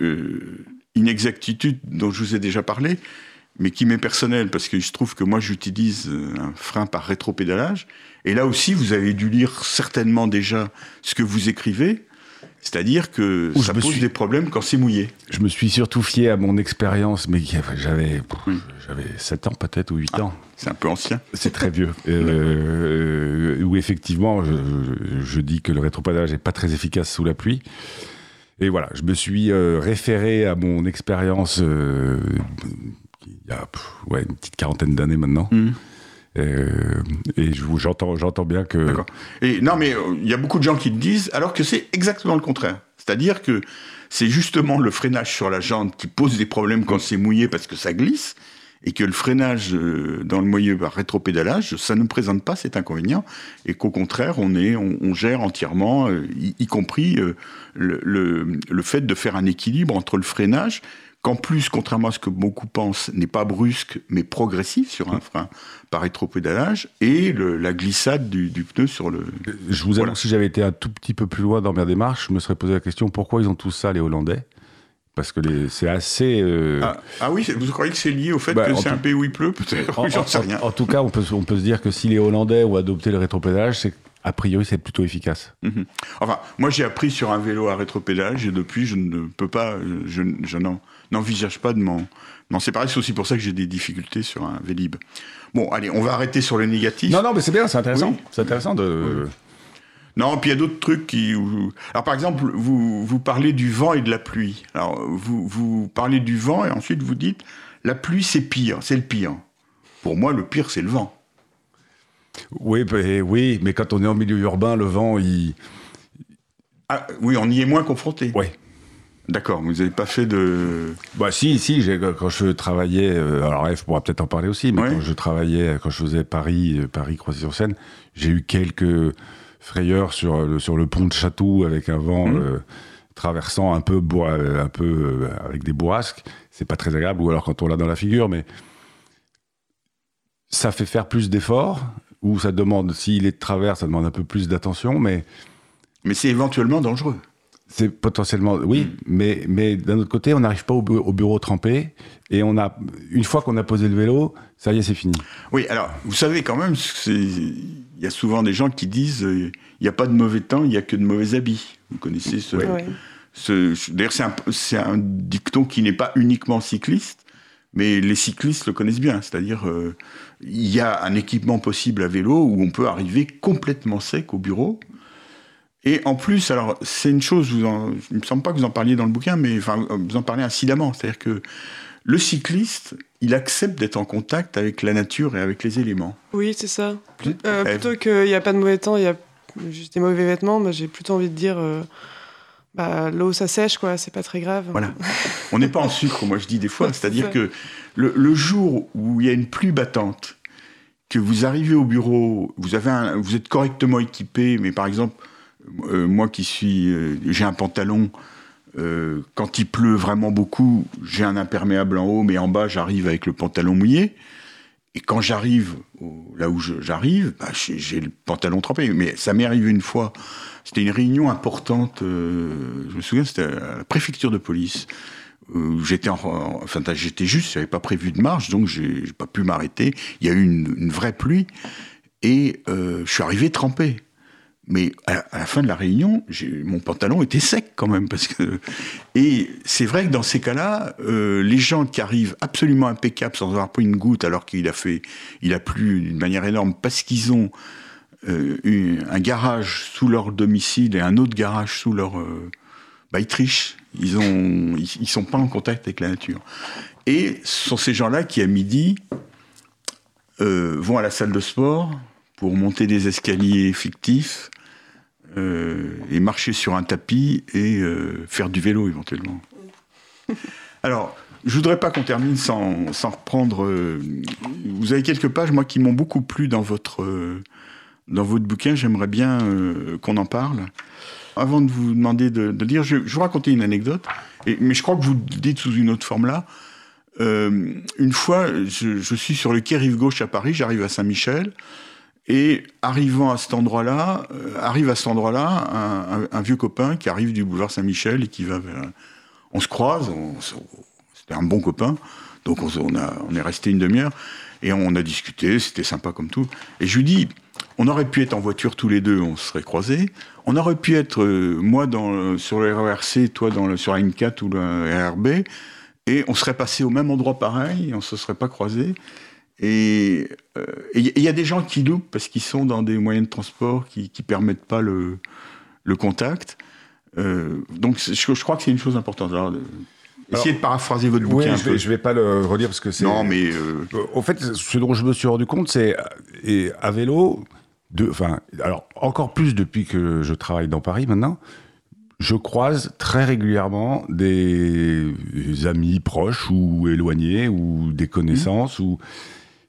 euh, inexactitude dont je vous ai déjà parlé, mais qui m'est personnelle, parce qu'il se trouve que moi j'utilise euh, un frein par rétropédalage, et là aussi vous avez dû lire certainement déjà ce que vous écrivez, c'est-à-dire que Où ça pose suis- des problèmes quand c'est mouillé. Je me suis surtout fié à mon expérience, mais j'avais Oui. j'avais 7 ans peut-être ou 8 ans. C'est un peu ancien. C'est très vieux. Euh, où effectivement, je, je dis que le rétropédalage n'est pas très efficace sous la pluie. Et voilà, je me suis euh, référé à mon expérience euh, il y a pff, ouais, une petite quarantaine d'années maintenant. Mhm. Euh, et j'entends j'entends bien que. Et non, mais euh, il y a beaucoup de gens qui le disent, alors que c'est exactement le contraire. C'est-à-dire que c'est justement le freinage sur la jante qui pose des problèmes quand c'est mouillé parce que ça glisse. et que le freinage euh, dans le moyeu par rétropédalage, ça ne présente pas cet inconvénient, et qu'au contraire, on, est, on, gère entièrement, euh, y, compris le, le, le, fait de faire un équilibre entre le freinage, qu'en plus, contrairement à ce que beaucoup pensent, n'est pas brusque, mais progressif sur un frein par rétropédalage, et le, la glissade du, du, pneu sur le... Je vous avoue, si j'avais été un tout petit peu plus loin dans ma démarche, je me serais posé la question, pourquoi ils ont tous ça, les Hollandais? Parce que c'est assez. Euh... Ah, ah, oui, vous croyez que c'est lié au fait bah, que c'est un pays où il pleut Peut-être? J'en sais rien. En, tout cas, on peut, on peut se dire que si les Hollandais ont adopté le rétropédalage, c'est a priori, c'est plutôt efficace. Mhm. Enfin, moi, j'ai appris sur un vélo à rétropédalage et depuis, je ne peux pas, je, je n'envisage pas de m'en, séparer. C'est aussi pour ça que j'ai des difficultés sur un Vélib. Bon, allez, on va arrêter sur le négatif. Non, non, mais c'est bien, c'est intéressant. C'est intéressant de. Non, puis il y a d'autres trucs qui. Alors par exemple, vous, vous parlez du vent et de la pluie. Alors vous, vous parlez du vent et ensuite vous dites la pluie c'est pire, c'est le pire. Pour moi, le pire c'est le vent. Oui, mais, oui, mais quand on est en milieu urbain, le vent, il. Ah, oui, on y est moins confronté. Oui. D'accord, vous n'avez pas fait de. Bah si, si, quand je travaillais, euh, alors F pourra peut-être en parler aussi, mais quand je travaillais, quand je faisais Paris, euh, Paris Croisy-sur-Seine, j'ai eu quelques frayeur sur le, sur le pont de Château avec un vent mmh. euh, traversant un peu, un peu avec des bourrasques. C'est pas très agréable, ou alors quand on l'a dans la figure, mais ça fait faire plus d'efforts, ou ça demande, s'il est de travers, ça demande un peu plus d'attention, mais. Mais c'est éventuellement dangereux. C'est potentiellement, oui, mmh. mais, mais d'un autre côté, on n'arrive pas au, au, bureau trempé, et on a, une fois qu'on a posé le vélo, ça y est, c'est fini. Oui, alors, vous savez quand même, il y a souvent des gens qui disent euh, il n'y a pas de mauvais temps, il n'y a que de mauvais habits. Vous connaissez ce. ce D'ailleurs, c'est un, un, dicton qui n'est pas uniquement cycliste, mais les cyclistes le connaissent bien. C'est-à-dire, euh, il y a un équipement possible à vélo où on peut arriver complètement sec au bureau. Et en plus, alors, c'est une chose, vous en, il ne me semble pas que vous en parliez dans le bouquin, mais enfin, vous en parlez incidemment. C'est-à-dire que le cycliste, il accepte d'être en contact avec la nature et avec les éléments. Oui, c'est ça. Euh, plutôt qu'il n'y a pas de mauvais temps, il y a juste des mauvais vêtements, bah, j'ai plutôt envie de dire euh, bah, l'eau, ça sèche, quoi, c'est pas très grave. Voilà. On n'est pas en sucre, moi je dis des fois. C'est-à-dire que le, jour où il y a une pluie battante, que vous arrivez au bureau, vous, avez vous êtes correctement équipé, mais par exemple, moi qui suis. j'ai un pantalon euh, quand il pleut vraiment beaucoup, j'ai un imperméable en haut, mais en bas, j'arrive avec le pantalon mouillé. Et quand j'arrive là où j'arrive, bah, j'ai le pantalon trempé. Mais ça m'est arrivé une fois. C'était une réunion importante. Euh, je me souviens, c'était à la préfecture de police. j'étais enfin j'étais juste, j'avais pas prévu de marche, donc j'ai pas pu m'arrêter. Il y a eu une, vraie pluie et euh, je suis arrivé trempé. Mais à, la fin de la réunion, mon pantalon était sec quand même. Parce que... Et c'est vrai que dans ces cas-là, euh, les gens qui arrivent absolument impeccables sans avoir pris une goutte alors qu'il a fait, il a plu d'une manière énorme parce qu'ils ont euh, un garage sous leur domicile et un autre garage sous leur... Euh, bah, ils trichent. Ils ont, ils, sont pas en contact avec la nature. Et ce sont ces gens-là qui, à midi, vont à la salle de sport pour monter des escaliers fictifs euh, et marcher sur un tapis et euh, faire du vélo éventuellement. Alors, je voudrais pas qu'on termine sans, sans reprendre. Euh, vous avez quelques pages, moi, qui m'ont beaucoup plu dans votre, dans votre bouquin. J'aimerais bien qu'on en parle. Avant de vous demander de, de dire, je, je, vais vous raconter une anecdote, et, mais je crois que vous le dites sous une autre forme là. une fois, je, je, suis sur le quai Rive Gauche à Paris, j'arrive à Saint-Michel. Et arrivant à cet endroit-là, euh, arrive à cet endroit-là un, vieux copain qui arrive du boulevard Saint-Michel et qui va vers... On se croise, c'était un bon copain, donc on, a, on est resté une demi-heure et on a discuté, c'était sympa comme tout. Et je lui dis, on aurait pu être en voiture tous les deux, on se serait croisés. On aurait pu être, euh, moi dans, sur le RERC, toi dans sur la N4 ou le RRB, et on serait passé au même endroit pareil, on se serait pas croisés. Et il euh, y a des gens qui loupent parce qu'ils sont dans des moyens de transport qui ne permettent pas le, le contact. Euh, donc je, je, crois que c'est une chose importante. Alors, essayez de paraphraser votre bouquin. Oui, je, vais, vais pas le relire parce que c'est. Non, mais. Euh... Au fait, ce dont je me suis rendu compte, c'est et à vélo, de, enfin, alors encore plus depuis que je travaille dans Paris maintenant, je croise très régulièrement des amis proches ou éloignés ou des connaissances ou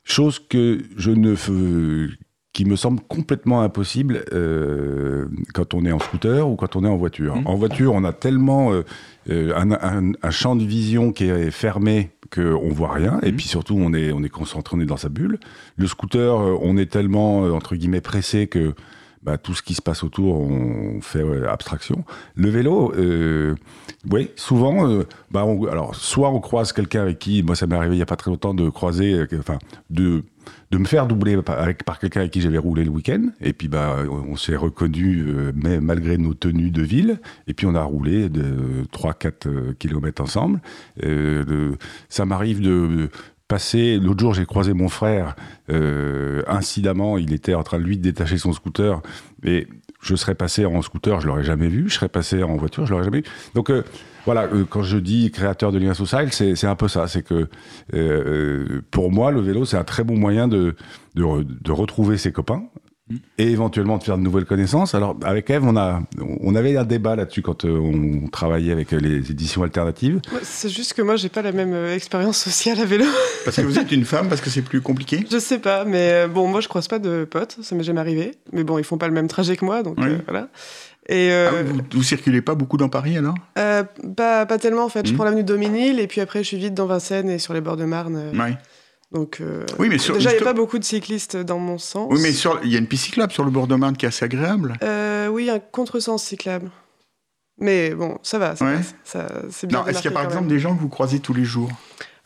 choses que je ne fais, qui me semble complètement impossible euh, quand on est en scooter ou quand on est en voiture. Mmh. En voiture, on a tellement euh, euh, un, un- un champ de vision qui est fermé qu'on voit rien, et Mmh. puis surtout on est, on est concentré, on est dans sa bulle. Le scooter, euh, on est tellement, euh, entre guillemets, pressé que bah, tout ce qui se passe autour, on fait abstraction. Le vélo, euh, oui, souvent, euh, bah, alors, soit on croise quelqu'un avec qui, moi ça m'est arrivé il n'y a pas très longtemps de croiser, euh, enfin, de, de me faire doubler par, avec, par quelqu'un avec qui j'avais roulé le week-end, et puis bah, on, s'est reconnu mais malgré nos tenues de ville, et puis on a roulé de 3-4 km ensemble. Euh, de- ça m'arrive de passer, l'autre jour j'ai croisé mon frère, euh, incidemment, il était en train de lui de détacher son scooter, et je serais passé en scooter, je l'aurais jamais vu, je serais passé en voiture, je l'aurais jamais vu. Donc euh, voilà, euh, quand je dis créateur de liens sociaux, c'est un peu ça, c'est que euh, pour moi, le vélo, c'est un très bon moyen de, de, de retrouver ses copains, et éventuellement de faire de nouvelles connaissances. Alors avec Eve, on a, on avait un débat là-dessus quand euh, on travaillait avec euh, les éditions alternatives. C'est juste que moi, j'ai pas la même euh, expérience sociale à vélo. Parce que vous êtes une femme, parce que c'est plus compliqué? Je sais pas, mais bon, moi, je croise pas de potes, ça m'est jamais arrivé. Mais bon, ils font pas le même trajet que moi, donc Oui. euh, voilà. Et euh, Ah, vous, vous circulez pas beaucoup dans Paris alors? Euh, pas, pas tellement, en fait. Je Mhm. prends l'avenue Dominil, et puis après, je suis vite dans Vincennes et sur les bords de Marne. euh, Ouais. Donc, euh, Oui, mais sur- déjà, il n'y a pas beaucoup de cyclistes dans mon sens. Oui, mais sur- il y a une piste cyclable sur le bord de Marne qui est assez agréable. Euh, oui, un contresens cyclable. Mais bon, ça va, ça Ouais. passe. Ça, c'est bien est-ce qu'il y a par exemple même. des gens que vous croisez tous les jours?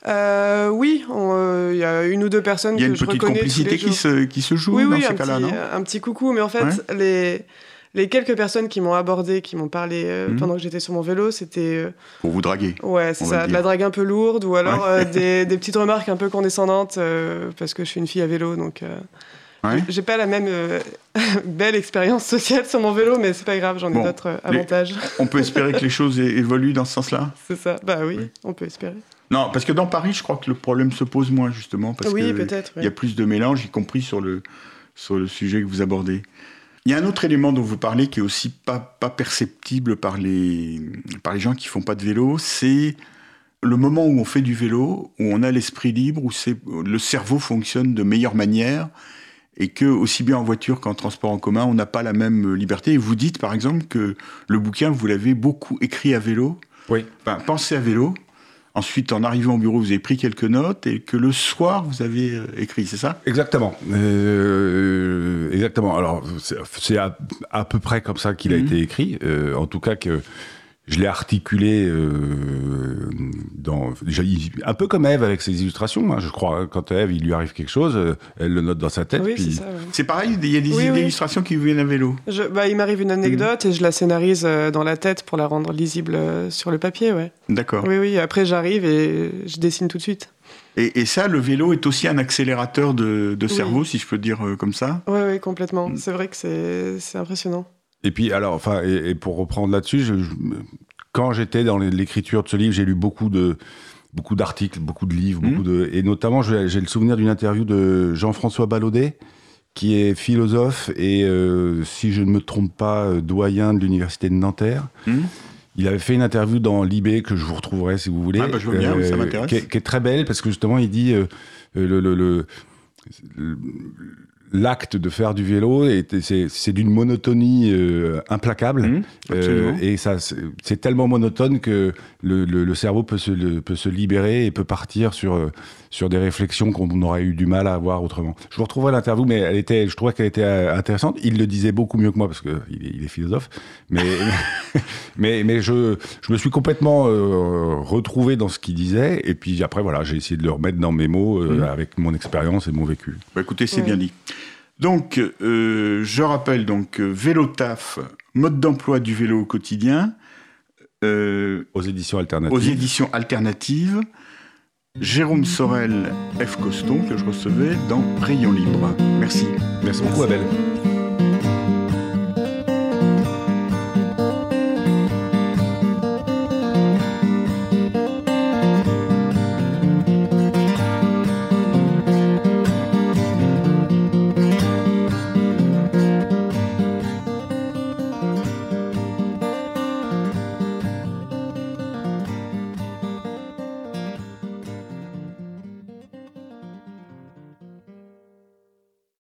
Euh, oui, euh, il y a une ou deux personnes Il y a que une je petite reconnais complicité qui se, qui se joue oui, dans oui, ces cas-là, petit, non? un petit coucou. Mais en fait, les, les quelques personnes qui m'ont abordé, qui m'ont parlé euh, Mhm. pendant que j'étais sur mon vélo, c'était euh, Pour vous draguer. ouais, c'est ça, de la drague un peu lourde ou alors Ouais. euh, des, des petites remarques un peu condescendantes parce que je suis une fille à vélo, donc. Ouais. J'ai pas la même euh, belle expérience sociale sur mon vélo, mais c'est pas grave, j'en ai d'autres euh, les- avantages. On peut espérer que les choses évoluent dans ce sens-là? C'est ça. Bah oui, Oui. on peut espérer. Non, parce que dans Paris, je crois que le problème se pose moins, justement, parce oui, que peut-être. il y a plus de mélange, y compris sur le, sur le sujet que vous abordez. Il y a un autre élément dont vous parlez qui est aussi pas, pas perceptible par les, par les gens qui font pas de vélo, c'est le moment où on fait du vélo, où on a l'esprit libre, où c'est, le cerveau fonctionne de meilleure manière, et que aussi bien en voiture qu'en transport en commun, on n'a pas la même liberté. Et vous dites, par exemple, que le bouquin, vous l'avez beaucoup écrit à vélo, Oui. enfin, pensé à vélo. Ensuite, en arrivant au bureau, vous avez pris quelques notes et que le soir, vous avez euh, écrit, c'est ça? Exactement. Euh, exactement. Alors, c'est- à peu près comme ça qu'il a Mhm. été écrit. Euh, en tout cas, que je l'ai articulé euh, dans, un peu comme Eve avec ses illustrations. hein, je crois, quand Eve, il lui arrive quelque chose, euh, elle le note dans sa tête. Oui, puis- c'est ça. ouais. C'est pareil, il y a des Oui, oui. illustrations qui viennent à vélo. Je- bah, il m'arrive une anecdote et je la scénarise euh, dans la tête pour la rendre lisible sur le papier, ouais. D'accord. Oui, oui, après j'arrive et je dessine tout de suite. Et, et ça, le vélo est aussi un accélérateur de, de Oui. cerveau, si je peux dire euh, comme ça? Oui, oui, complètement. Mm. C'est vrai que c'est impressionnant. Et puis, alors, enfin, et, et pour reprendre là-dessus, je- je- quand j'étais dans l'écriture de ce livre, j'ai lu beaucoup de beaucoup d'articles, beaucoup de livres, Mhm. beaucoup de, et notamment, j'ai le souvenir d'une interview de Jean-François Ballaudet, qui est philosophe et, euh, si je ne me trompe pas, euh, doyen de l'université de Nanterre. Mhm. Il avait fait une interview dans Libé que je vous retrouverai si vous voulez. Ah bah, je veux bien, ça m'intéresse. Qui, est- qui est très belle parce que justement, il dit euh, euh, le, le- l'acte de faire du vélo, est- c'est c'est d'une monotonie euh, implacable. Mmh. Euh, et ça, c'est tellement monotone que le, le- le cerveau peut se, le- peut se libérer et peut partir sur, euh, sur des réflexions qu'on aurait eu du mal à avoir autrement. Je vous retrouverai l'interview, mais elle était, je trouvais qu'elle était euh, intéressante. Il le disait beaucoup mieux que moi parce qu'il est, il est philosophe. Mais, mais, mais je, je me suis complètement euh, retrouvé dans ce qu'il disait. Et puis après, voilà, j'ai essayé de le remettre dans mes mots euh, Mmh. avec mon expérience et mon vécu. Bah, écoutez, c'est Ouais. bien dit. Donc, euh, je rappelle donc Vélo Taf, mode d'emploi du vélo au quotidien, euh, Aux éditions alternatives. aux éditions alternatives. Jérôme Sorel, F. Coston, que je recevais dans Rayon Libre. Merci. Merci beaucoup, Abel.